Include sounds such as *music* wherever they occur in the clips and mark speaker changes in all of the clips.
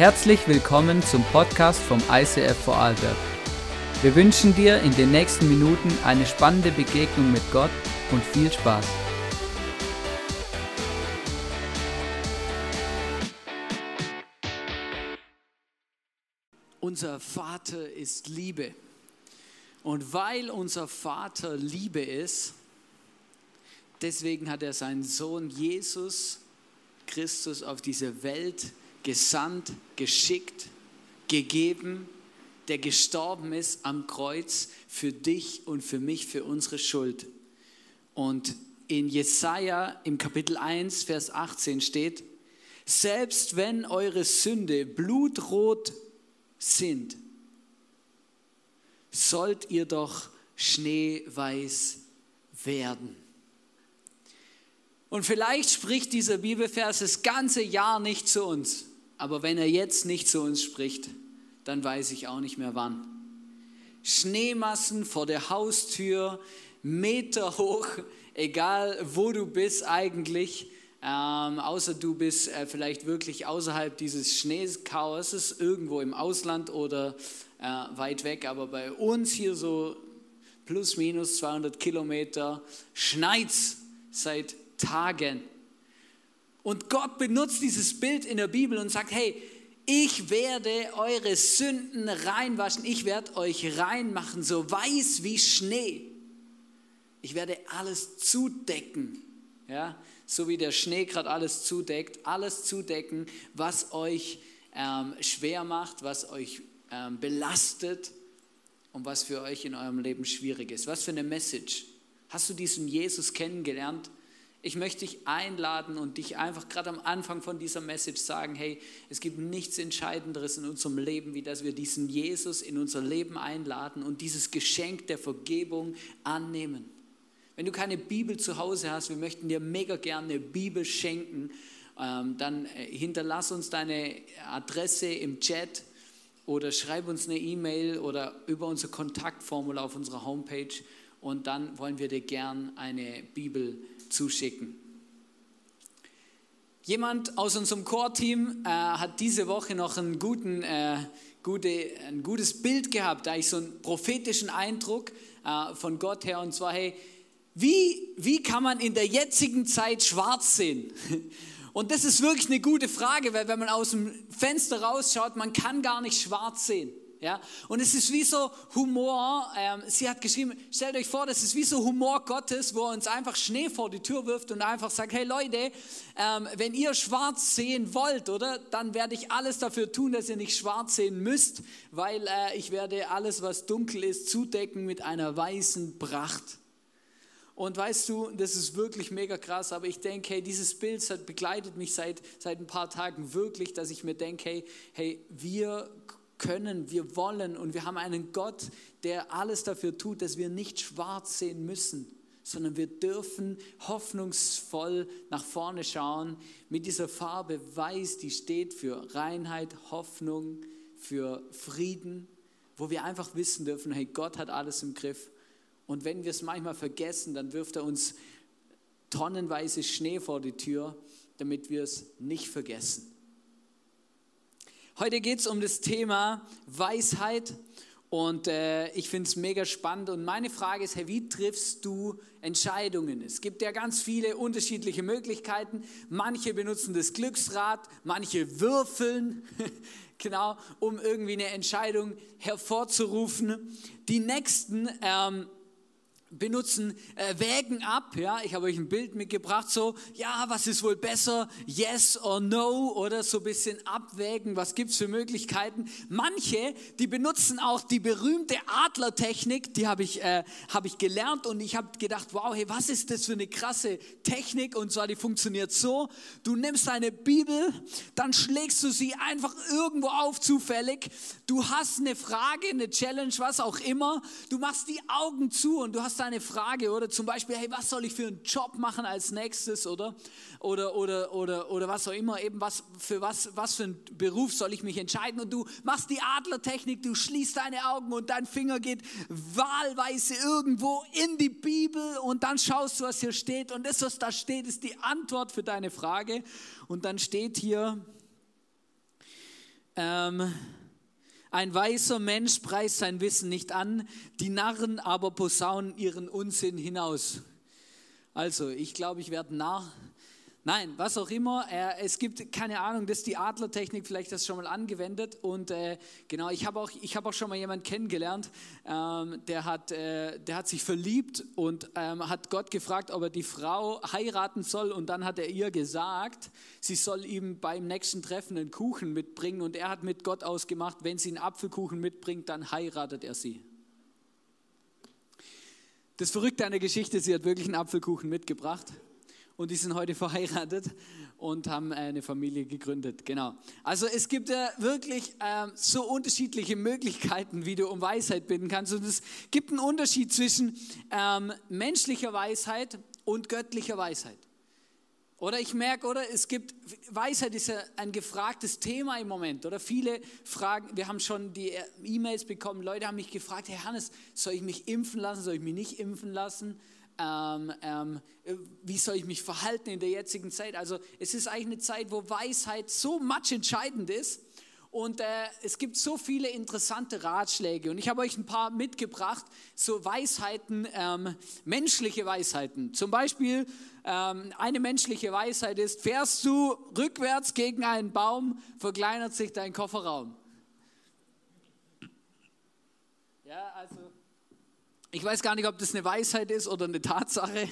Speaker 1: Herzlich willkommen zum Podcast vom ICF Vorarlberg. Wir wünschen dir in den nächsten Minuten eine spannende Begegnung mit Gott und viel Spaß.
Speaker 2: Unser Vater ist Liebe. Und weil unser Vater Liebe ist, deswegen hat er seinen Sohn Jesus Christus auf diese Welt gesandt, geschickt, gegeben, der gestorben ist am Kreuz für dich und für mich, für unsere Schuld. Und in Jesaja im Kapitel 1, Vers 18 steht: Selbst wenn eure Sünde blutrot sind, sollt ihr doch schneeweiß werden. Und vielleicht spricht dieser Bibelvers das ganze Jahr nicht zu uns. Aber wenn er jetzt nicht zu uns spricht, dann weiß ich auch nicht mehr wann. Schneemassen vor der Haustür, Meter hoch, egal wo du bist eigentlich, ähm, außer du bist äh, vielleicht wirklich außerhalb dieses Schneechaoses, irgendwo im Ausland oder äh, weit weg, aber bei uns hier so plus minus 200 Kilometer schneit's seit Tagen. Und Gott benutzt dieses Bild in der Bibel und sagt, hey, ich werde eure Sünden reinwaschen, ich werde euch reinmachen, so weiß wie Schnee. Ich werde alles zudecken, ja, so wie der Schnee gerade alles zudeckt, alles zudecken, was euch ähm, schwer macht, was euch ähm, belastet und was für euch in eurem Leben schwierig ist. Was für eine Message. Hast du diesen Jesus kennengelernt? Ich möchte dich einladen und dich einfach gerade am Anfang von dieser Message sagen, hey, es gibt nichts Entscheidenderes in unserem Leben, wie dass wir diesen Jesus in unser Leben einladen und dieses Geschenk der Vergebung annehmen. Wenn du keine Bibel zu Hause hast, wir möchten dir mega gerne eine Bibel schenken, ähm, dann äh, hinterlass uns deine Adresse im Chat oder schreib uns eine E-Mail oder über unser Kontaktformular auf unserer Homepage und dann wollen wir dir gern eine Bibel zuschicken. Jemand aus unserem Core-Team äh, hat diese Woche noch einen guten, äh, gute, ein gutes Bild gehabt, da ich so einen prophetischen Eindruck äh, von Gott her und zwar, hey, wie, wie kann man in der jetzigen Zeit schwarz sehen? *laughs* Und das ist wirklich eine gute Frage, weil wenn man aus dem Fenster rausschaut, man kann gar nicht schwarz sehen. Ja? Und es ist wie so Humor, ähm, sie hat geschrieben, stellt euch vor, das ist wie so Humor Gottes, wo er uns einfach Schnee vor die Tür wirft und einfach sagt, hey Leute, ähm, wenn ihr schwarz sehen wollt, oder, dann werde ich alles dafür tun, dass ihr nicht schwarz sehen müsst, weil äh, ich werde alles, was dunkel ist, zudecken mit einer weißen Pracht. Und weißt du, das ist wirklich mega krass, aber ich denke, hey, dieses Bild begleitet mich seit, seit ein paar Tagen wirklich, dass ich mir denke, hey, hey, wir können, wir wollen und wir haben einen Gott, der alles dafür tut, dass wir nicht schwarz sehen müssen, sondern wir dürfen hoffnungsvoll nach vorne schauen mit dieser Farbe weiß, die steht für Reinheit, Hoffnung, für Frieden, wo wir einfach wissen dürfen, hey, Gott hat alles im Griff. Und wenn wir es manchmal vergessen, dann wirft er uns tonnenweise Schnee vor die Tür, damit wir es nicht vergessen. Heute geht es um das Thema Weisheit und äh, ich finde es mega spannend. Und meine Frage ist, hey, wie triffst du Entscheidungen? Es gibt ja ganz viele unterschiedliche Möglichkeiten. Manche benutzen das Glücksrad, manche würfeln, *laughs* genau, um irgendwie eine Entscheidung hervorzurufen. Die nächsten ähm, benutzen äh, Wägen ab. Ja, ich habe euch ein Bild mitgebracht, so, ja, was ist wohl besser, yes or no, oder so ein bisschen abwägen, was gibt es für Möglichkeiten. Manche, die benutzen auch die berühmte Adlertechnik, die habe ich, äh, hab ich gelernt und ich habe gedacht, wow, hey, was ist das für eine krasse Technik? Und zwar, die funktioniert so, du nimmst deine Bibel, dann schlägst du sie einfach irgendwo auf zufällig, du hast eine Frage, eine Challenge, was auch immer, du machst die Augen zu und du hast deine Frage, oder zum Beispiel, hey, was soll ich für einen Job machen als nächstes, oder? Oder, oder, oder, oder was auch immer, eben was, für was, was für einen Beruf soll ich mich entscheiden? Und du machst die Adlertechnik, du schließt deine Augen und dein Finger geht wahlweise irgendwo in die Bibel und dann schaust du, was hier steht. Und das, was da steht, ist die Antwort für deine Frage. Und dann steht hier, Ähm, ein weiser Mensch preist sein Wissen nicht an, die Narren aber posaunen ihren Unsinn hinaus. Also, ich glaube, ich werde Narr Nein, was auch immer. Äh, es gibt, keine Ahnung, das ist die Adlertechnik, vielleicht das schon mal angewendet. Und äh, genau, ich habe auch, hab auch schon mal jemanden kennengelernt, ähm, der, hat, äh, der hat sich verliebt und ähm, hat Gott gefragt, ob er die Frau heiraten soll. Und dann hat er ihr gesagt, sie soll ihm beim nächsten Treffen einen Kuchen mitbringen. Und er hat mit Gott ausgemacht, wenn sie einen Apfelkuchen mitbringt, dann heiratet er sie. Das Verrückte an der Geschichte, sie hat wirklich einen Apfelkuchen mitgebracht und die sind heute *laughs* verheiratet und haben eine Familie gegründet. Genau. Also es gibt ja wirklich ähm, so unterschiedliche Möglichkeiten, wie du um Weisheit bitten kannst. Und es gibt einen Unterschied zwischen ähm, menschlicher Weisheit und göttlicher Weisheit. Oder ich merke, oder es gibt, Weisheit ist ja ein gefragtes Thema im Moment. Oder viele fragen, wir haben schon die E-Mails bekommen, Leute haben mich gefragt, Herr Hannes, soll ich mich impfen lassen, soll ich mich nicht impfen lassen? Ähm, ähm, wie soll ich mich verhalten in der jetzigen Zeit. Also es ist eigentlich eine Zeit, wo Weisheit so much entscheidend ist. Und äh, es gibt so viele interessante Ratschläge. Und ich habe euch ein paar mitgebracht, so Weisheiten, ähm, menschliche Weisheiten. Zum Beispiel ähm, eine menschliche Weisheit ist, fährst du rückwärts gegen einen Baum, verkleinert sich dein Kofferraum. Ja, also ich weiß gar nicht, ob das eine Weisheit ist oder eine Tatsache.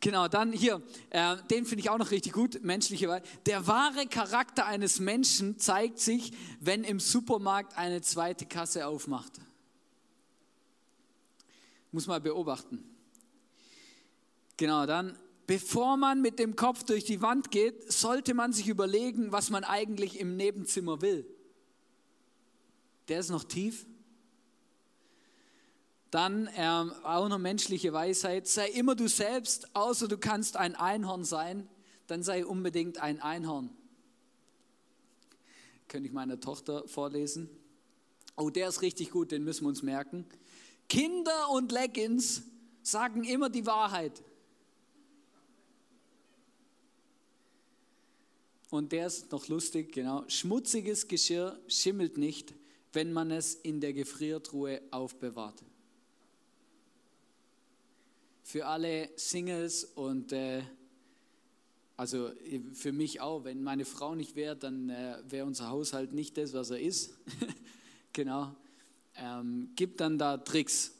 Speaker 2: Genau, dann hier, äh, den finde ich auch noch richtig gut, menschliche Weisheit. Der wahre Charakter eines Menschen zeigt sich, wenn im Supermarkt eine zweite Kasse aufmacht. Muss mal beobachten. Genau, dann, bevor man mit dem Kopf durch die Wand geht, sollte man sich überlegen, was man eigentlich im Nebenzimmer will. Der ist noch tief. Dann ähm, auch noch menschliche Weisheit. Sei immer du selbst, außer du kannst ein Einhorn sein, dann sei unbedingt ein Einhorn. Könnte ich meiner Tochter vorlesen. Oh, der ist richtig gut, den müssen wir uns merken. Kinder und Leggings sagen immer die Wahrheit. Und der ist noch lustig, genau. Schmutziges Geschirr schimmelt nicht, wenn man es in der Gefriertruhe aufbewahrt für alle Singles und äh, also für mich auch, wenn meine Frau nicht wäre, dann äh, wäre unser Haushalt nicht das, was er ist. *laughs* genau. Ähm, gibt dann da Tricks.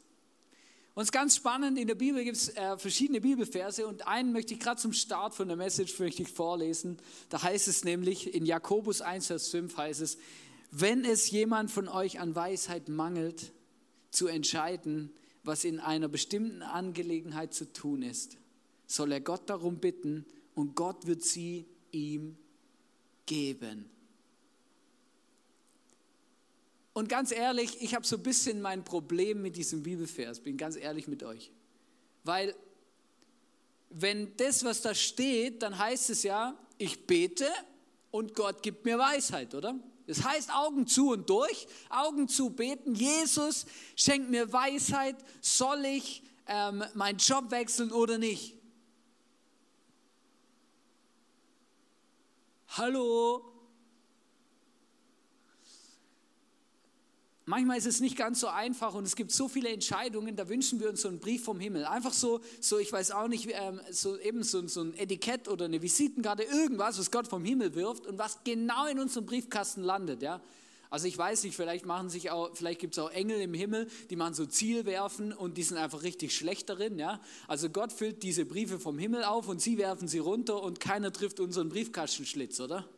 Speaker 2: Und es ist ganz spannend, in der Bibel gibt es äh, verschiedene Bibelverse und einen möchte ich gerade zum Start von der Message möchte ich vorlesen. Da heißt es nämlich, in Jakobus 1, Vers 5 heißt es, wenn es jemand von euch an Weisheit mangelt, zu entscheiden, was in einer bestimmten Angelegenheit zu tun ist, soll er Gott darum bitten und Gott wird sie ihm geben. Und ganz ehrlich, ich habe so ein bisschen mein Problem mit diesem Bibelvers, bin ganz ehrlich mit euch. Weil wenn das, was da steht, dann heißt es ja, ich bete und Gott gibt mir Weisheit, oder? Das heißt Augen zu und durch, Augen zu beten. Jesus schenkt mir Weisheit, soll ich ähm, meinen Job wechseln oder nicht? Hallo? Manchmal ist es nicht ganz so einfach und es gibt so viele Entscheidungen, da wünschen wir uns so einen Brief vom Himmel. Einfach so, so ich weiß auch nicht, ähm, so eben so, so ein Etikett oder eine Visitenkarte, irgendwas, was Gott vom Himmel wirft und was genau in unserem Briefkasten landet. Ja? Also ich weiß nicht, vielleicht machen sich auch, vielleicht gibt es auch Engel im Himmel, die machen so Zielwerfen und die sind einfach richtig schlecht darin. Ja? Also Gott füllt diese Briefe vom Himmel auf und sie werfen sie runter und keiner trifft unseren Briefkastenschlitz, oder?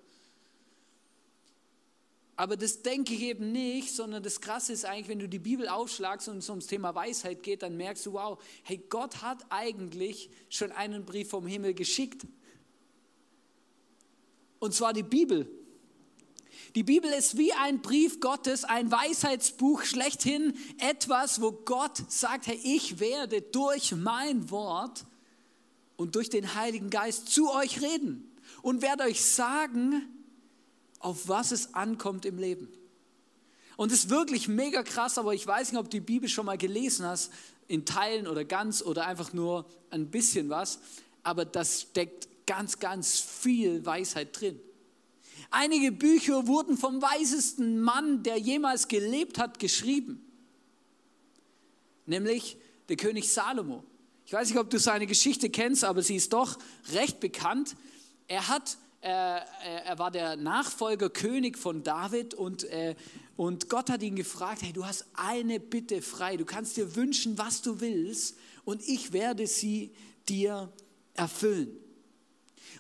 Speaker 2: Aber das denke ich eben nicht, sondern das Krasse ist eigentlich, wenn du die Bibel aufschlagst und es ums Thema Weisheit geht, dann merkst du, wow, hey, Gott hat eigentlich schon einen Brief vom Himmel geschickt. Und zwar die Bibel. Die Bibel ist wie ein Brief Gottes, ein Weisheitsbuch schlechthin, etwas, wo Gott sagt, hey, ich werde durch mein Wort und durch den Heiligen Geist zu euch reden und werde euch sagen, auf was es ankommt im Leben. Und es ist wirklich mega krass, aber ich weiß nicht, ob du die Bibel schon mal gelesen hast, in Teilen oder ganz oder einfach nur ein bisschen was, aber das steckt ganz, ganz viel Weisheit drin. Einige Bücher wurden vom weisesten Mann, der jemals gelebt hat, geschrieben. Nämlich der König Salomo. Ich weiß nicht, ob du seine Geschichte kennst, aber sie ist doch recht bekannt. Er hat er war der Nachfolger König von David und, äh, und Gott hat ihn gefragt, hey, du hast eine Bitte frei, du kannst dir wünschen, was du willst und ich werde sie dir erfüllen.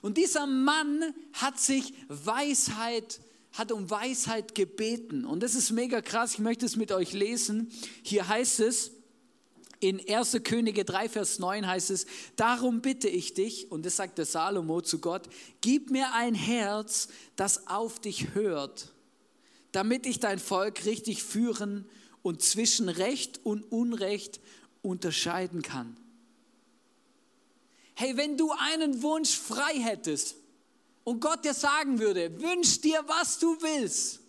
Speaker 2: Und dieser Mann hat sich Weisheit hat um Weisheit gebeten. Und das ist mega krass. Ich möchte es mit euch lesen. Hier heißt es, in 1. Könige 3, Vers 9 heißt es, darum bitte ich dich, und das sagt der Salomo zu Gott, gib mir ein Herz, das auf dich hört, damit ich dein Volk richtig führen und zwischen Recht und Unrecht unterscheiden kann. Hey, wenn du einen Wunsch frei hättest und Gott dir sagen würde, wünsch dir, was du willst,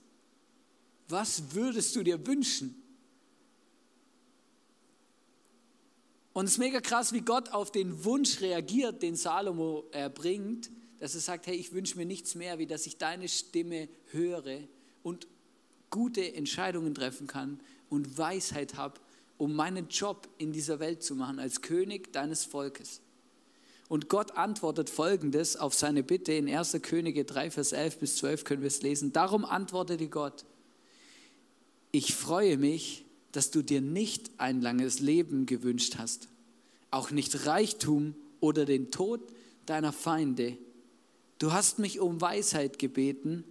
Speaker 2: was würdest du dir wünschen? Und es ist mega krass, wie Gott auf den Wunsch reagiert, den Salomo erbringt, dass er sagt, hey, ich wünsche mir nichts mehr, wie dass ich deine Stimme höre und gute Entscheidungen treffen kann und Weisheit habe, um meinen Job in dieser Welt zu machen als König deines Volkes. Und Gott antwortet folgendes auf seine Bitte in 1. Könige 3, Vers 11 bis 12 können wir es lesen. Darum antwortete Gott, ich freue mich, dass du dir nicht ein langes Leben gewünscht hast, auch nicht Reichtum oder den Tod deiner Feinde. Du hast mich um Weisheit gebeten,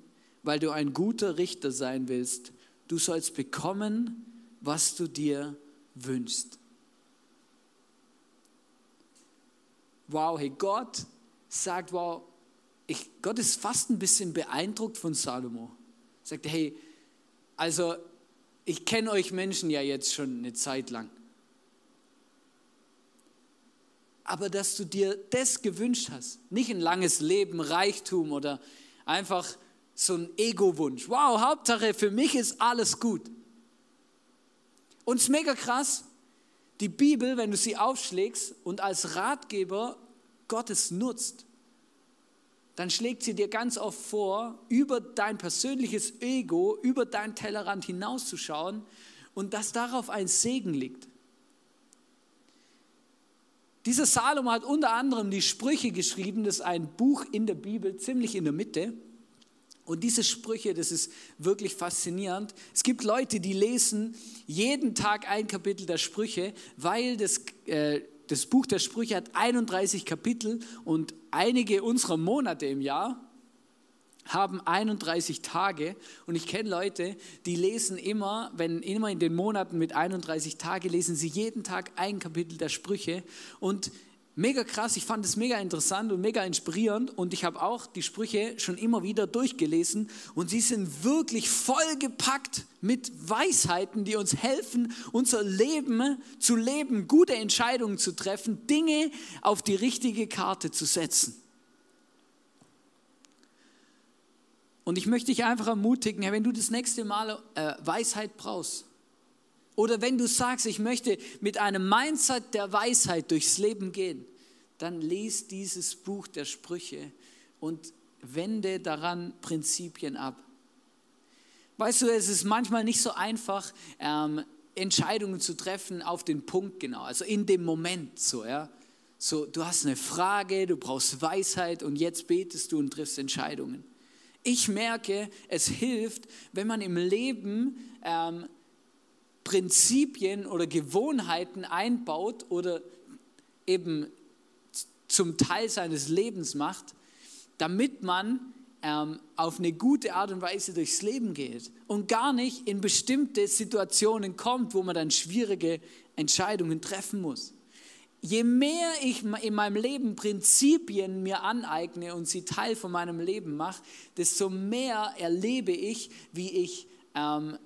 Speaker 2: weil du ein guter Richter sein willst. Du sollst bekommen, was du dir wünschst. Wow, hey, Gott sagt, wow, ich, Gott ist fast ein bisschen beeindruckt von Salomo. Sagt, hey, also ich kenne euch Menschen ja jetzt schon eine Zeit lang. Aber dass du dir das gewünscht hast, nicht ein langes Leben, Reichtum oder einfach so ein Ego-Wunsch. Wow, Hauptsache für mich ist alles gut. Und es ist mega krass, die Bibel, wenn du sie aufschlägst und als Ratgeber Gottes nutzt, dann schlägt sie dir ganz oft vor, über dein persönliches Ego, über dein Tellerrand hinauszuschauen und dass darauf ein Segen liegt. Dieser Salomo hat unter anderem die Sprüche geschrieben, das ist ein Buch in der Bibel, ziemlich in der Mitte. Und diese Sprüche, das ist wirklich faszinierend. Es gibt Leute, die lesen jeden Tag ein Kapitel der Sprüche, weil das äh, das Buch der Sprüche hat 31 Kapitel und einige unserer Monate im Jahr haben 31 Tage. Und ich kenne Leute, die lesen immer, wenn immer in den Monaten mit 31 Tage lesen sie jeden Tag ein Kapitel der Sprüche. Und Mega krass, ich fand es mega interessant und mega inspirierend und ich habe auch die Sprüche schon immer wieder durchgelesen und sie sind wirklich vollgepackt mit Weisheiten, die uns helfen, unser Leben zu leben, gute Entscheidungen zu treffen, Dinge auf die richtige Karte zu setzen. Und ich möchte dich einfach ermutigen, wenn du das nächste Mal äh, Weisheit brauchst, oder wenn du sagst, ich möchte mit einem Mindset der Weisheit durchs Leben gehen, dann lies dieses Buch der Sprüche und wende daran Prinzipien ab. Weißt du, es ist manchmal nicht so einfach, ähm, Entscheidungen zu treffen auf den Punkt genau, also in dem Moment so, ja. So, du hast eine Frage, du brauchst Weisheit und jetzt betest du und triffst Entscheidungen. Ich merke, es hilft, wenn man im Leben ähm, Prinzipien oder Gewohnheiten einbaut oder eben zum Teil seines Lebens macht, damit man ähm, auf eine gute Art und Weise durchs Leben geht und gar nicht in bestimmte Situationen kommt, wo man dann schwierige Entscheidungen treffen muss. Je mehr ich in meinem Leben Prinzipien mir aneigne und sie Teil von meinem Leben mache, desto mehr erlebe ich, wie ich ähm,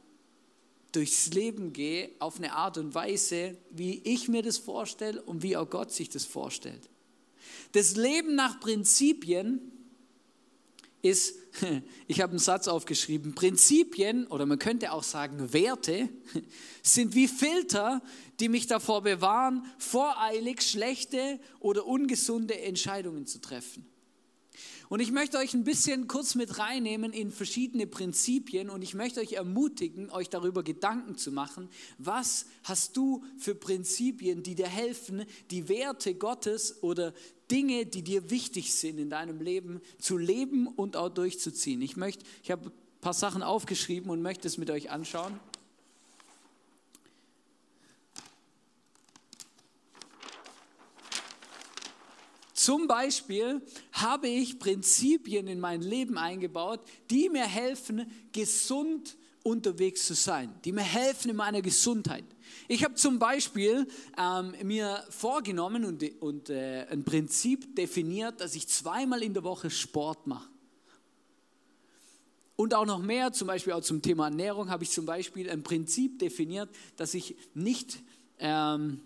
Speaker 2: durchs Leben gehe auf eine Art und Weise, wie ich mir das vorstelle und wie auch Gott sich das vorstellt. Das Leben nach Prinzipien ist, *laughs* ich habe einen Satz aufgeschrieben, Prinzipien oder man könnte auch sagen Werte *laughs* sind wie Filter, die mich davor bewahren, voreilig schlechte oder ungesunde Entscheidungen zu treffen. Und ich möchte euch ein bisschen kurz mit reinnehmen in verschiedene Prinzipien und ich möchte euch ermutigen, euch darüber Gedanken zu machen, was hast du für Prinzipien, die dir helfen, die Werte Gottes oder Dinge, die dir wichtig sind in deinem Leben, zu leben und auch durchzuziehen. Ich möchte, ich habe ein paar Sachen aufgeschrieben und möchte es mit euch anschauen. Zum Beispiel habe ich Prinzipien in mein Leben eingebaut, die mir helfen, gesund unterwegs zu sein, die mir helfen in meiner Gesundheit. Ich habe zum Beispiel ähm, mir vorgenommen und, und äh, ein Prinzip definiert, dass ich zweimal in der Woche Sport mache. Und auch noch mehr, zum Beispiel auch zum Thema Ernährung, habe ich zum Beispiel ein Prinzip definiert, dass ich nicht ähm,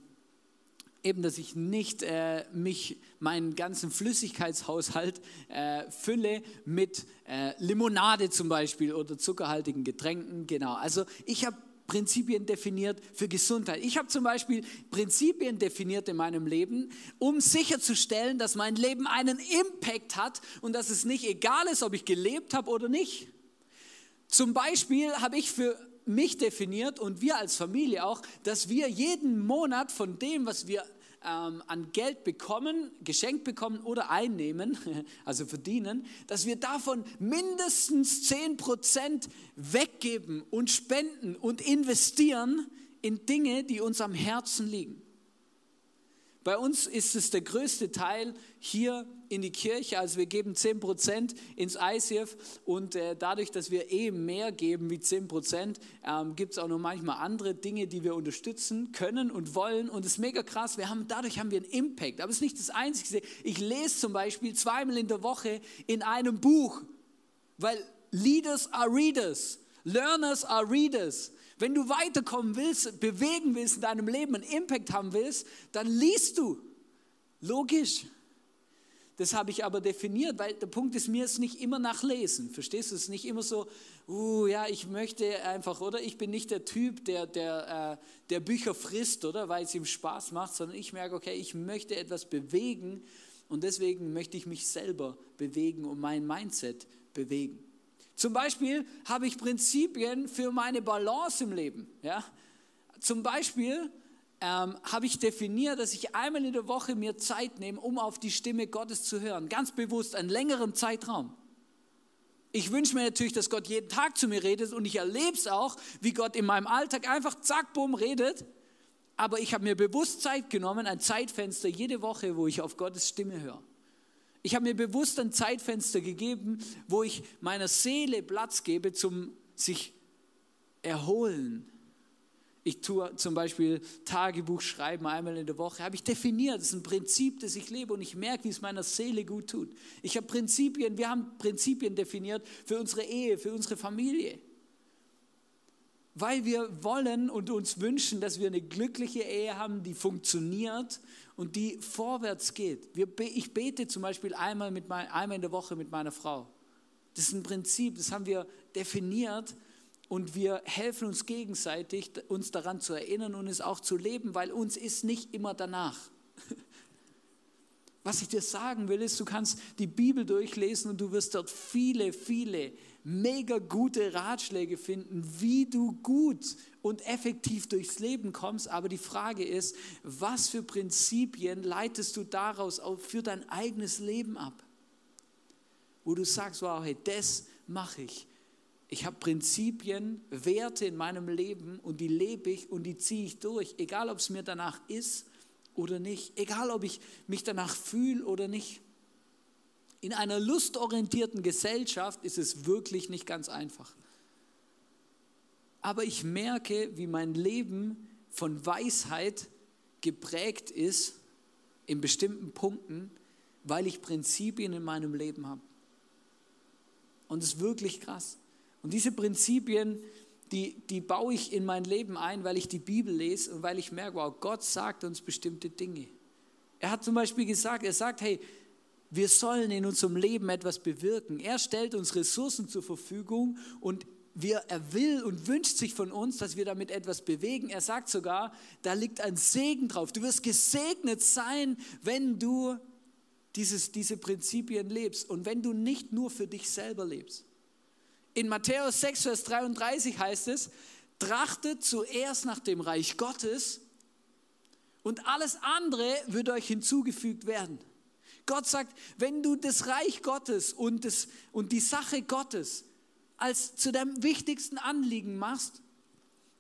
Speaker 2: eben, dass ich nicht äh, mich, meinen ganzen Flüssigkeitshaushalt äh, fülle mit äh, Limonade zum Beispiel oder zuckerhaltigen Getränken. Genau, also ich habe Prinzipien definiert für Gesundheit. Ich habe zum Beispiel Prinzipien definiert in meinem Leben, um sicherzustellen, dass mein Leben einen Impact hat und dass es nicht egal ist, ob ich gelebt habe oder nicht. Zum Beispiel habe ich für mich definiert und wir als Familie auch, dass wir jeden Monat von dem, was wir ähm, an Geld bekommen, geschenkt bekommen oder einnehmen, *laughs* also verdienen, dass wir davon mindestens 10% weggeben und spenden und investieren in Dinge, die uns am Herzen liegen. Bei uns ist es der größte Teil hier in die Kirche, also wir geben 10% ins ICF und äh, dadurch, dass wir eh mehr geben wie 10%, ähm, gibt es auch noch manchmal andere Dinge, die wir unterstützen können und wollen. Und es ist mega krass, wir haben, dadurch haben wir einen Impact, aber es ist nicht das Einzige. Ich lese zum Beispiel zweimal in der Woche in einem Buch, weil Leaders are Readers, Learners are Readers. Wenn du weiterkommen willst, bewegen willst in deinem Leben, einen Impact haben willst, dann liest du. Logisch. Das habe ich aber definiert, weil der Punkt ist, mir ist nicht immer nach Lesen. Verstehst du? Es ist nicht immer so, uh, ja, ich möchte einfach, oder? Ich bin nicht der Typ, der, der, äh, der Bücher frisst, oder? Weil es ihm Spaß macht, sondern ich merke, okay, ich möchte etwas bewegen und deswegen möchte ich mich selber bewegen und mein Mindset bewegen. Zum Beispiel habe ich Prinzipien für meine Balance im Leben. Ja? Zum Beispiel ähm, habe ich definiert, dass ich einmal in der Woche mir Zeit nehme, um auf die Stimme Gottes zu hören. Ganz bewusst, einen längeren Zeitraum. Ich wünsche mir natürlich, dass Gott jeden Tag zu mir redet und ich erlebe es auch, wie Gott in meinem Alltag einfach zack, bumm redet. Aber ich habe mir bewusst Zeit genommen, ein Zeitfenster jede Woche, wo ich auf Gottes Stimme höre. Ich habe mir bewusst ein Zeitfenster gegeben, wo ich meiner Seele Platz gebe zum sich erholen. Ich tue zum Beispiel Tagebuch schreiben einmal in der Woche. Habe ich definiert, das ist ein Prinzip, das ich lebe und ich merke, wie es meiner Seele gut tut. Ich habe Prinzipien, wir haben Prinzipien definiert für unsere Ehe, für unsere Familie weil wir wollen und uns wünschen, dass wir eine glückliche Ehe haben, die funktioniert und die vorwärts geht. ich bete zum Beispiel einmal, mit mein, einmal in der Woche mit meiner Frau. Das ist ein Prinzip, das haben wir definiert und wir helfen uns gegenseitig, uns daran zu erinnern und es auch zu leben, weil uns ist nicht immer danach. *laughs* Was ich dir sagen will, ist, du kannst die Bibel durchlesen und du wirst dort viele, viele mega gute Ratschläge finden, wie du gut und effektiv durchs Leben kommst. Aber die Frage ist, was für Prinzipien leitest du daraus für dein eigenes Leben ab? Wo du sagst, wow, hey, das mache ich. Ich habe Prinzipien, Werte in meinem Leben und die lebe ich und die ziehe ich durch, egal ob es mir danach ist oder nicht, egal ob ich mich danach fühle oder nicht. In einer lustorientierten Gesellschaft ist es wirklich nicht ganz einfach. Aber ich merke, wie mein Leben von Weisheit geprägt ist in bestimmten Punkten, weil ich Prinzipien in meinem Leben habe. Und es ist wirklich krass. Und diese Prinzipien, die, die baue ich in mein Leben ein, weil ich die Bibel lese und weil ich merke, wow, Gott sagt uns bestimmte Dinge. Er hat zum Beispiel gesagt, er sagt, hey, wir sollen in unserem Leben etwas bewirken. Er stellt uns Ressourcen zur Verfügung und wir, er will und wünscht sich von uns, dass wir damit etwas bewegen. Er sagt sogar, da liegt ein Segen drauf. Du wirst gesegnet sein, wenn du dieses, diese Prinzipien lebst und wenn du nicht nur für dich selber lebst. In Matthäus 6, Vers 33 heißt es, trachtet zuerst nach dem Reich Gottes und alles andere wird euch hinzugefügt werden. Gott sagt, wenn du das Reich Gottes und, das, und die Sache Gottes als zu deinem wichtigsten Anliegen machst,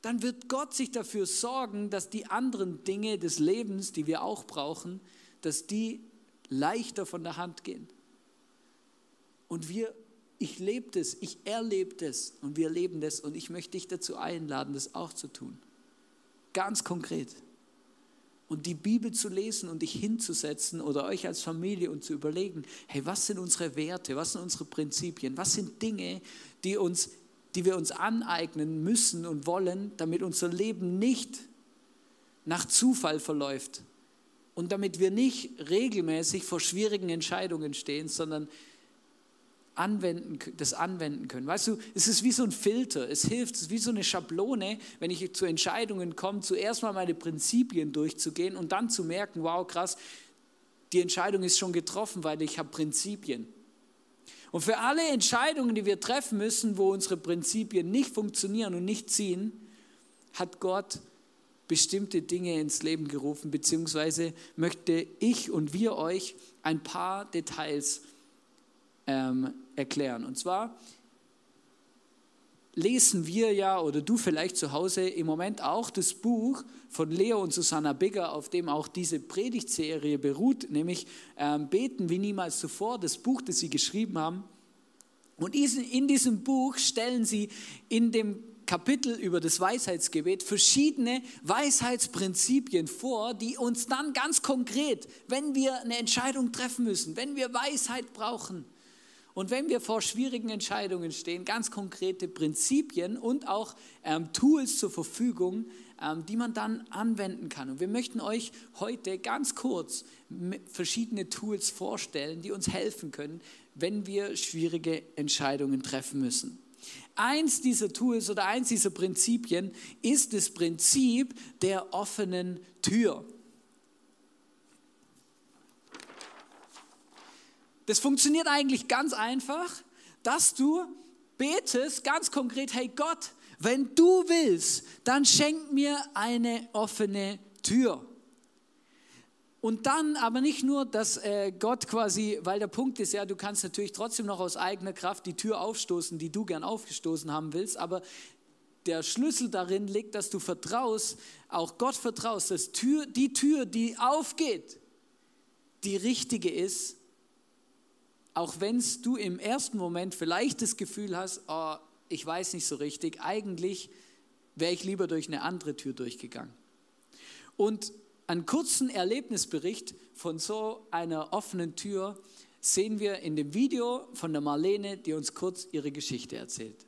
Speaker 2: dann wird Gott sich dafür sorgen, dass die anderen Dinge des Lebens, die wir auch brauchen, dass die leichter von der Hand gehen. Und wir, ich lebe das, ich erlebe das und wir leben das und ich möchte dich dazu einladen, das auch zu tun. Ganz konkret und die Bibel zu lesen und dich hinzusetzen oder euch als Familie und zu überlegen, hey, was sind unsere Werte, was sind unsere Prinzipien, was sind Dinge, die, uns, die wir uns aneignen müssen und wollen, damit unser Leben nicht nach Zufall verläuft und damit wir nicht regelmäßig vor schwierigen Entscheidungen stehen, sondern anwenden, das anwenden können. Weißt du, es ist wie so ein Filter, es hilft, es ist wie so eine Schablone, wenn ich zu Entscheidungen komme, zuerst mal meine Prinzipien durchzugehen und dann zu merken, wow, krass, die Entscheidung ist schon getroffen, weil ich habe Prinzipien. Und für alle Entscheidungen, die wir treffen müssen, wo unsere Prinzipien nicht funktionieren und nicht ziehen, hat Gott bestimmte Dinge ins Leben gerufen, beziehungsweise möchte ich und wir euch ein paar Details ähm, erklären. Und zwar lesen wir ja oder du vielleicht zu Hause im Moment auch das Buch von Leo und Susanna Bigger, auf dem auch diese Predigtserie beruht, nämlich ähm, Beten wie niemals zuvor, das Buch, das sie geschrieben haben. Und in diesem Buch stellen sie in dem Kapitel über das Weisheitsgebet verschiedene Weisheitsprinzipien vor, die uns dann ganz konkret, wenn wir eine Entscheidung treffen müssen, wenn wir Weisheit brauchen, und wenn wir vor schwierigen Entscheidungen stehen, ganz konkrete Prinzipien und auch ähm, Tools zur Verfügung, ähm, die man dann anwenden kann. Und wir möchten euch heute ganz kurz verschiedene Tools vorstellen, die uns helfen können, wenn wir schwierige Entscheidungen treffen müssen. Eins dieser Tools oder eins dieser Prinzipien ist das Prinzip der offenen Tür. Das funktioniert eigentlich ganz einfach, dass du betest ganz konkret, hey Gott, wenn du willst, dann schenk mir eine offene Tür. Und dann aber nicht nur, dass äh, Gott quasi, weil der Punkt ist ja, du kannst natürlich trotzdem noch aus eigener Kraft die Tür aufstoßen, die du gern aufgestoßen haben willst, aber der Schlüssel darin liegt, dass du vertraust, auch Gott vertraust, dass Tür, die Tür, die aufgeht, die richtige ist auch wenn du im ersten Moment vielleicht das Gefühl hast, oh, ich weiß nicht so richtig, eigentlich wäre ich lieber durch eine andere Tür durchgegangen. Und einen kurzen Erlebnisbericht von so einer offenen Tür sehen wir in dem Video von der Marlene, die uns kurz ihre Geschichte erzählt.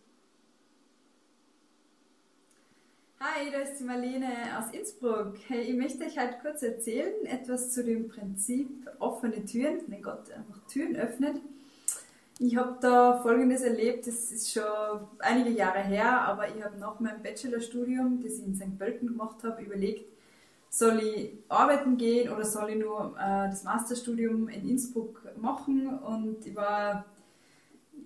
Speaker 3: Hi, da ist die Marlene aus Innsbruck. Hey, ich möchte euch heute kurz erzählen, etwas zu dem Prinzip offene Türen, wenn Gott einfach Türen öffnet. Ich habe da Folgendes erlebt, das ist schon einige Jahre her, aber ich habe nach meinem Bachelorstudium, das ich in St. Pölten gemacht habe, überlegt, soll ich arbeiten gehen oder soll ich nur äh, das Masterstudium in Innsbruck machen und ich war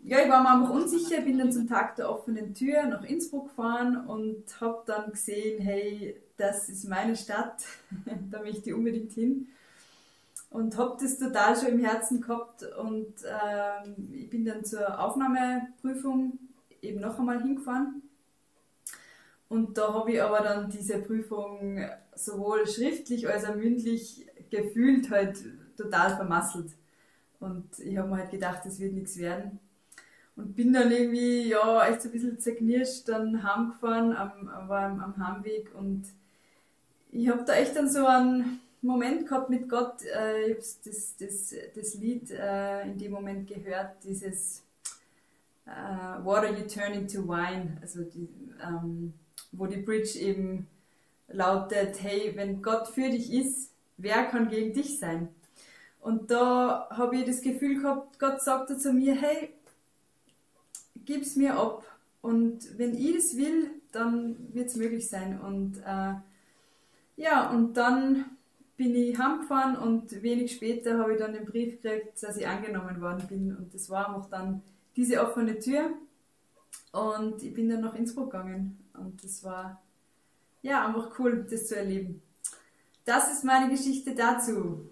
Speaker 3: ja, ich war mir einfach unsicher, bin dann zum Tag der offenen Tür nach Innsbruck gefahren und habe dann gesehen, hey, das ist meine Stadt, *laughs* da möchte ich unbedingt hin. Und habe das total schon im Herzen gehabt und ähm, ich bin dann zur Aufnahmeprüfung eben noch einmal hingefahren. Und da habe ich aber dann diese Prüfung sowohl schriftlich als auch mündlich gefühlt halt total vermasselt. Und ich habe mir halt gedacht, das wird nichts werden. Und bin dann irgendwie, ja, echt so ein bisschen zerknirscht dann heimgefahren, am, war am, am Heimweg und ich habe da echt dann so einen Moment gehabt mit Gott. Äh, ich habe das, das, das Lied äh, in dem Moment gehört, dieses äh, Water You Turn into Wine, also die, ähm, wo die Bridge eben lautet, hey, wenn Gott für dich ist, wer kann gegen dich sein? Und da habe ich das Gefühl gehabt, Gott sagte zu mir, hey, gib's mir ab. Und wenn ich das will, dann wird es möglich sein. Und äh, ja, und dann bin ich heimgefahren und wenig später habe ich dann den Brief gekriegt, dass ich angenommen worden bin. Und das war einfach dann diese offene Tür. Und ich bin dann nach Innsbruck gegangen. Und das war ja einfach cool, das zu erleben. Das ist meine Geschichte dazu.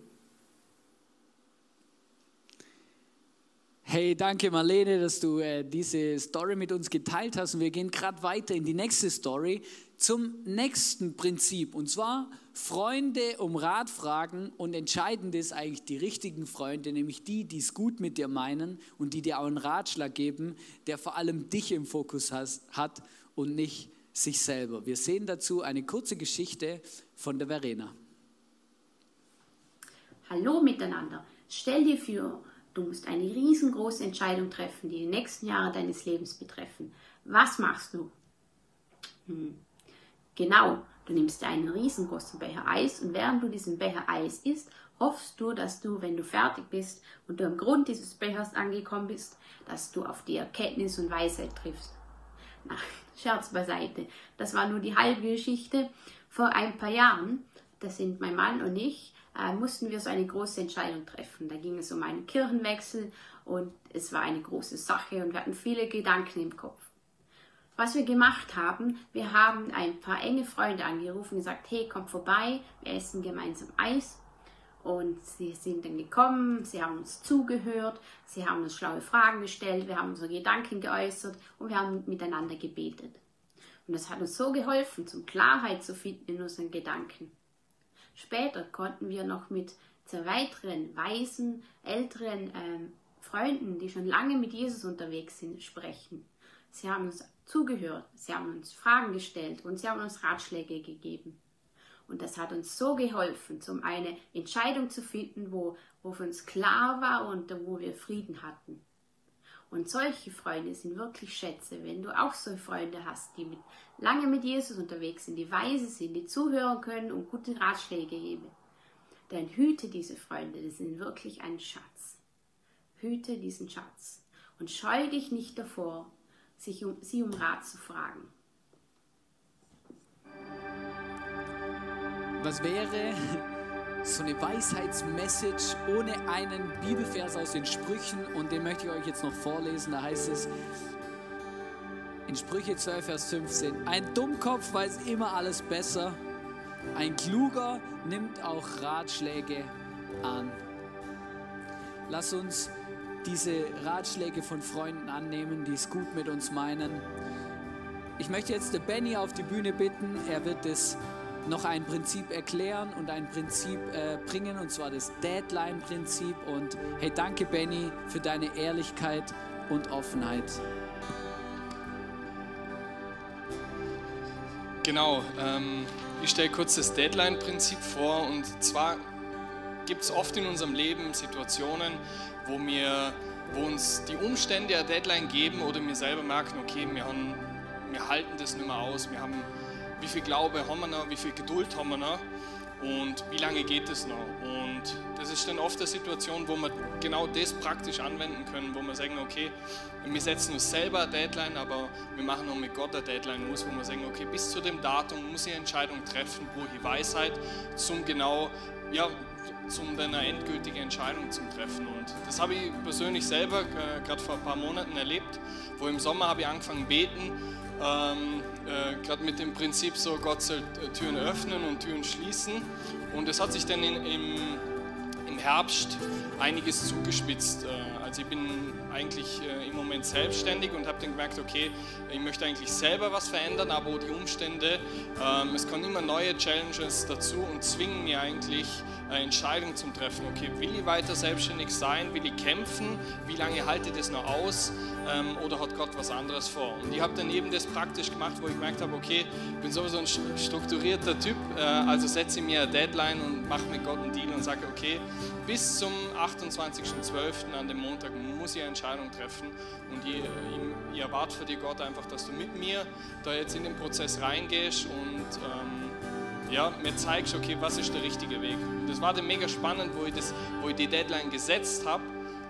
Speaker 2: Hey, danke Marlene, dass du äh, diese Story mit uns geteilt hast. Und wir gehen gerade weiter in die nächste Story zum nächsten Prinzip. Und zwar Freunde um Rat fragen. Und entscheidend ist eigentlich die richtigen Freunde, nämlich die, die es gut mit dir meinen und die dir auch einen Ratschlag geben, der vor allem dich im Fokus has, hat und nicht sich selber. Wir sehen dazu eine kurze Geschichte von der Verena.
Speaker 4: Hallo miteinander. Stell dir vor, Du musst eine riesengroße Entscheidung treffen, die die nächsten Jahre deines Lebens betreffen. Was machst du? Hm. Genau, du nimmst einen riesengroßen Becher Eis und während du diesen Becher Eis isst, hoffst du, dass du, wenn du fertig bist und du am Grund dieses Bechers angekommen bist, dass du auf die Erkenntnis und Weisheit triffst. Na, *laughs* Scherz beiseite. Das war nur die halbe Geschichte. Vor ein paar Jahren, das sind mein Mann und ich, äh, mussten wir so eine große Entscheidung treffen. Da ging es um einen Kirchenwechsel und es war eine große Sache und wir hatten viele Gedanken im Kopf. Was wir gemacht haben, wir haben ein paar enge Freunde angerufen und gesagt, hey, komm vorbei, wir essen gemeinsam Eis. Und sie sind dann gekommen, sie haben uns zugehört, sie haben uns schlaue Fragen gestellt, wir haben unsere Gedanken geäußert und wir haben miteinander gebetet. Und das hat uns so geholfen, zum Klarheit zu finden in unseren Gedanken. Später konnten wir noch mit zwei weiteren weisen, älteren ähm, Freunden, die schon lange mit Jesus unterwegs sind, sprechen. Sie haben uns zugehört, sie haben uns Fragen gestellt und sie haben uns Ratschläge gegeben. Und das hat uns so geholfen, um eine Entscheidung zu finden, wo, wo für uns klar war und wo wir Frieden hatten. Und solche Freunde sind wirklich Schätze. Wenn du auch so Freunde hast, die mit, lange mit Jesus unterwegs sind, die weise sind, die zuhören können und gute Ratschläge geben, dann hüte diese Freunde, die sind wirklich ein Schatz. Hüte diesen Schatz und scheu dich nicht davor, sich um, sie um Rat zu fragen.
Speaker 2: Was wäre, so eine Weisheitsmessage ohne einen Bibelvers aus den Sprüchen und den möchte ich euch jetzt noch vorlesen. Da heißt es in Sprüche 12, Vers 15, ein Dummkopf weiß immer alles besser, ein Kluger nimmt auch Ratschläge an. Lass uns diese Ratschläge von Freunden annehmen, die es gut mit uns meinen. Ich möchte jetzt den Benny auf die Bühne bitten. Er wird es noch ein Prinzip erklären und ein Prinzip äh, bringen, und zwar das Deadline-Prinzip. Und hey, danke Benny für deine Ehrlichkeit und Offenheit.
Speaker 5: Genau, ähm, ich stelle kurz das Deadline-Prinzip vor und zwar gibt es oft in unserem Leben Situationen, wo, wir, wo uns die Umstände eine Deadline geben oder wir selber merken, okay, wir, haben, wir halten das nicht mehr aus, wir haben wie viel Glaube haben wir noch, wie viel Geduld haben wir noch und wie lange geht es noch. Und das ist dann oft eine Situation, wo wir genau das praktisch anwenden können, wo wir sagen, okay, wir setzen uns selber eine Deadline, aber wir machen auch mit Gott eine Deadline muss, wo wir sagen, okay, bis zu dem Datum muss ich eine Entscheidung treffen, wo ich Weisheit zum genau, ja, zum eine endgültige Entscheidung zu treffen. Und das habe ich persönlich selber äh, gerade vor ein paar Monaten erlebt, wo im Sommer habe ich angefangen beten ähm, äh, gerade mit dem Prinzip so, Gott soll Türen öffnen und Türen schließen. Und es hat sich dann in, im, im Herbst einiges zugespitzt. Äh, also ich bin eigentlich äh, im Moment selbstständig und habe dann gemerkt, okay, ich möchte eigentlich selber was verändern, aber die Umstände, ähm, es kommen immer neue Challenges dazu und zwingen mir eigentlich eine Entscheidung zum Treffen. Okay, will ich weiter selbstständig sein? Will ich kämpfen? Wie lange halte ich das noch aus? Ähm, oder hat Gott was anderes vor? Und ich habe dann eben das praktisch gemacht, wo ich gemerkt habe, okay, ich bin sowieso ein strukturierter Typ, äh, also setze ich mir eine Deadline und mache mit Gott einen Deal und sage, okay, bis zum 28.12. an dem Montag muss ich eine Entscheidung treffen und ich, ich, ich erwarte für dich, Gott, einfach, dass du mit mir da jetzt in den Prozess reingehst und ähm, ja, mir zeigst, okay, was ist der richtige Weg. Das war dann mega spannend, wo ich, das, wo ich die Deadline gesetzt habe,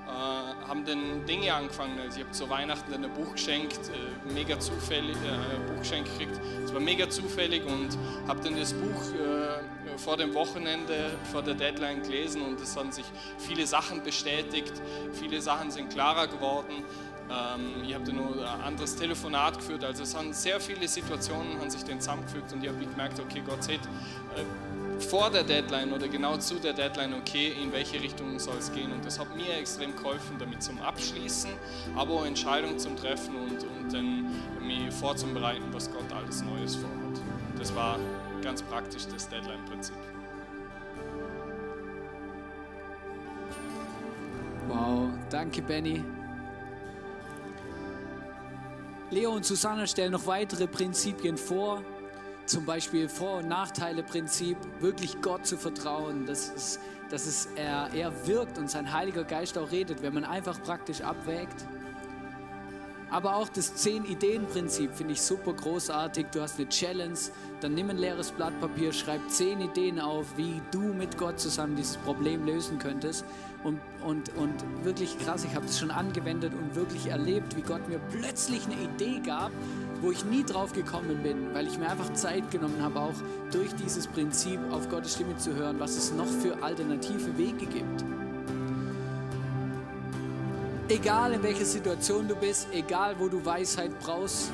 Speaker 5: äh, haben dann Dinge angefangen. Also ich habe zu Weihnachten ein Buch geschenkt, äh, mega zufällig, äh, Buch geschenkt gekriegt. Es war mega zufällig und habe dann das Buch äh, vor dem Wochenende, vor der Deadline gelesen und es haben sich viele Sachen bestätigt, viele Sachen sind klarer geworden. Ähm, ich habe nur ein anderes Telefonat geführt, also es haben sehr viele Situationen haben sich dann zusammengefügt und ich habe gemerkt, okay, Gott sieht äh, vor der Deadline oder genau zu der Deadline, okay, in welche Richtung soll es gehen und das hat mir extrem geholfen, damit zum Abschließen, aber auch Entscheidungen zum Treffen und, und dann mich vorzubereiten, was Gott alles Neues vorhat. Das war ganz praktisch das Deadline-Prinzip.
Speaker 2: Wow, danke Benny. Leo und Susanne stellen noch weitere Prinzipien vor, zum Beispiel Vor- und Nachteile-Prinzip, wirklich Gott zu vertrauen, dass, es, dass es er, er wirkt und sein Heiliger Geist auch redet, wenn man einfach praktisch abwägt. Aber auch das 10-Ideen-Prinzip finde ich super großartig. Du hast eine Challenge, dann nimm ein leeres Blatt Papier, schreib 10 Ideen auf, wie du mit Gott zusammen dieses Problem lösen könntest. Und, und, und wirklich krass, ich habe es schon angewendet und wirklich erlebt, wie Gott mir plötzlich eine Idee gab, wo ich nie drauf gekommen bin, weil ich mir einfach Zeit genommen habe, auch durch dieses Prinzip auf Gottes Stimme zu hören, was es noch für alternative Wege gibt. Egal in welcher Situation du bist, egal wo du Weisheit brauchst,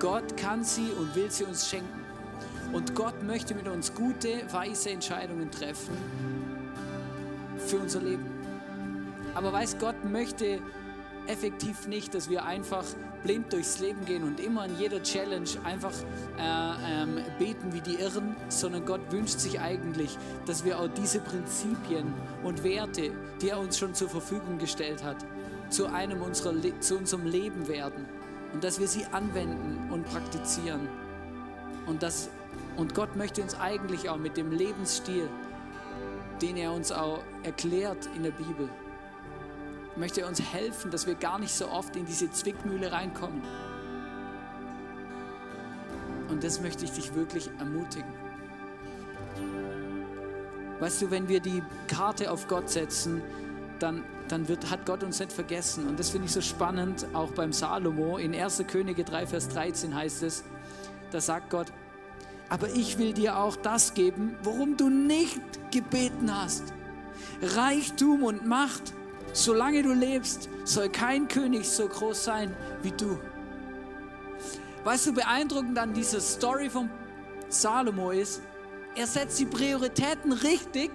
Speaker 2: Gott kann sie und will sie uns schenken. Und Gott möchte mit uns gute, weise Entscheidungen treffen für unser Leben. Aber weiß Gott möchte effektiv nicht, dass wir einfach blind durchs Leben gehen und immer in jeder Challenge einfach äh, ähm, beten wie die Irren, sondern Gott wünscht sich eigentlich, dass wir auch diese Prinzipien und Werte, die er uns schon zur Verfügung gestellt hat, zu einem unserer, zu unserem Leben werden und dass wir sie anwenden und praktizieren. Und, das, und Gott möchte uns eigentlich auch mit dem Lebensstil, den er uns auch erklärt in der Bibel, möchte uns helfen, dass wir gar nicht so oft in diese Zwickmühle reinkommen. Und das möchte ich dich wirklich ermutigen. Weißt du, wenn wir die Karte auf Gott setzen, dann, dann wird, hat Gott uns nicht vergessen. Und das finde ich so spannend, auch beim Salomo. In 1. Könige 3, Vers 13 heißt es, da sagt Gott, aber ich will dir auch das geben, worum du nicht gebeten hast. Reichtum und Macht, solange du lebst, soll kein König so groß sein wie du. Weißt du, beeindruckend an dieser Story von Salomo ist, er setzt die Prioritäten richtig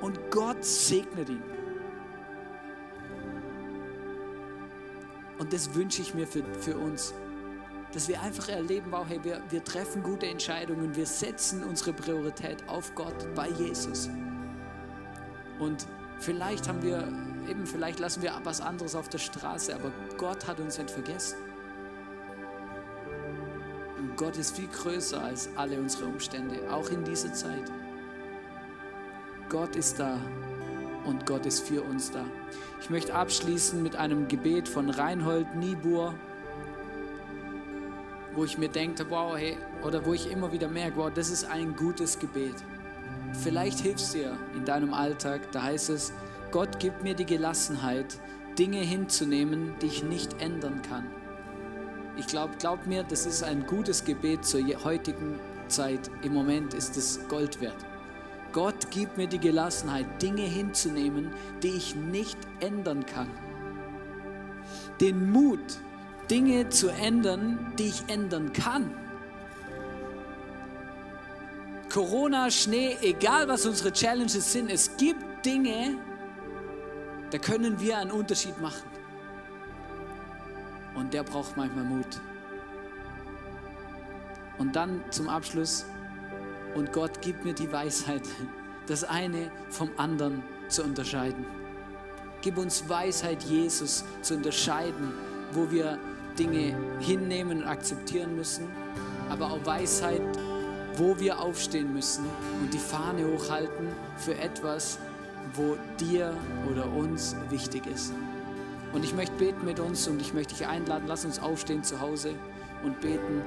Speaker 2: und Gott segnet ihn. Und das wünsche ich mir für, für uns. Dass wir einfach erleben, wow, hey, wir, wir treffen gute Entscheidungen, wir setzen unsere Priorität auf Gott bei Jesus. Und vielleicht haben wir, eben vielleicht lassen wir was anderes auf der Straße, aber Gott hat uns nicht vergessen. Und Gott ist viel größer als alle unsere Umstände, auch in dieser Zeit. Gott ist da und Gott ist für uns da. Ich möchte abschließen mit einem Gebet von Reinhold Niebuhr, wo ich mir denke, wow, hey, oder wo ich immer wieder merke, wow, das ist ein gutes Gebet. Vielleicht hilft dir in deinem Alltag, da heißt es, Gott gibt mir die Gelassenheit, Dinge hinzunehmen, die ich nicht ändern kann. Ich glaube, glaub mir, das ist ein gutes Gebet zur heutigen Zeit. Im Moment ist es Gold wert. Gott gibt mir die Gelassenheit, Dinge hinzunehmen, die ich nicht ändern kann. Den Mut, Dinge zu ändern, die ich ändern kann. Corona, Schnee, egal was unsere Challenges sind, es gibt Dinge, da können wir einen Unterschied machen. Und der braucht manchmal Mut. Und dann zum Abschluss, und Gott gibt mir die Weisheit, das eine vom anderen zu unterscheiden. Gib uns Weisheit, Jesus zu unterscheiden, wo wir Dinge hinnehmen und akzeptieren müssen, aber auch Weisheit, wo wir aufstehen müssen und die Fahne hochhalten für etwas, wo dir oder uns wichtig ist. Und ich möchte beten mit uns und ich möchte dich einladen, lass uns aufstehen zu Hause und beten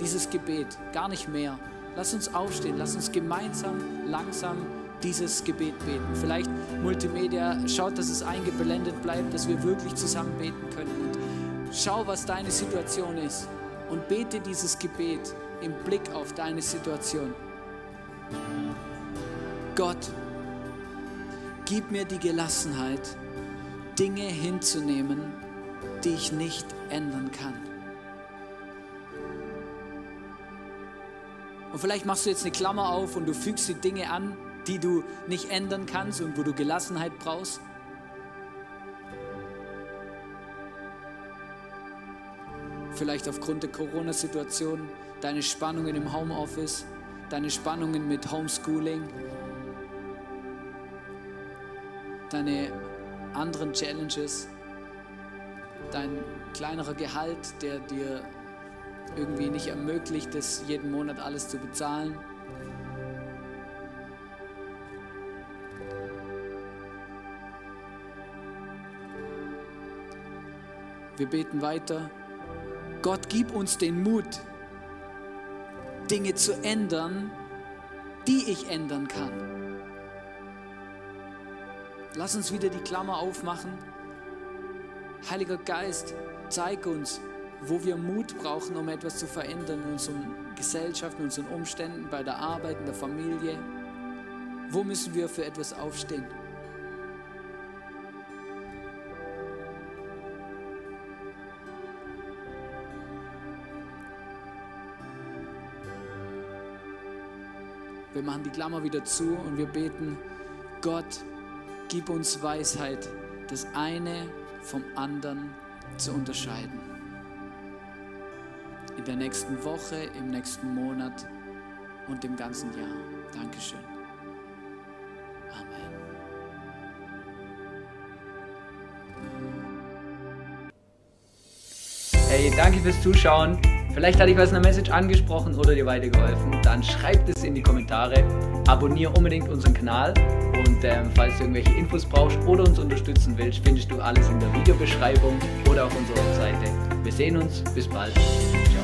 Speaker 2: dieses Gebet, gar nicht mehr. Lass uns aufstehen, lass uns gemeinsam, langsam dieses Gebet beten. Vielleicht Multimedia, schaut, dass es eingeblendet bleibt, dass wir wirklich zusammen beten können. Und schau, was deine Situation ist und bete dieses Gebet im Blick auf deine Situation. Gott, gib mir die Gelassenheit, Dinge hinzunehmen, die ich nicht ändern kann. Und vielleicht machst du jetzt eine Klammer auf und du fügst die Dinge an, die du nicht ändern kannst und wo du Gelassenheit brauchst. Vielleicht aufgrund der Corona-Situation, deine Spannungen im Homeoffice, deine Spannungen mit Homeschooling, deine anderen Challenges, dein kleinerer Gehalt, der dir irgendwie nicht ermöglicht, das jeden Monat alles zu bezahlen. Wir beten weiter. Gott, gib uns den Mut, Dinge zu ändern, die ich ändern kann. Lass uns wieder die Klammer aufmachen. Heiliger Geist, zeig uns, wo wir Mut brauchen, um etwas zu verändern in unseren Gesellschaften, in unseren Umständen, bei der Arbeit, in der Familie. Wo müssen wir für etwas aufstehen? Wir machen die Klammer wieder zu und wir beten, Gott, gib uns Weisheit, das eine vom anderen zu unterscheiden. In der nächsten Woche, im nächsten Monat und im ganzen Jahr. Dankeschön. Amen.
Speaker 1: Hey, danke fürs Zuschauen. Vielleicht hat dich was in der Message angesprochen oder dir weitergeholfen. Dann schreib es in die Kommentare. Abonniere unbedingt unseren Kanal. Und ähm, falls du irgendwelche Infos brauchst oder uns unterstützen willst, findest du alles in der Videobeschreibung oder auf unserer Webseite. Wir sehen uns. Bis bald. Ciao.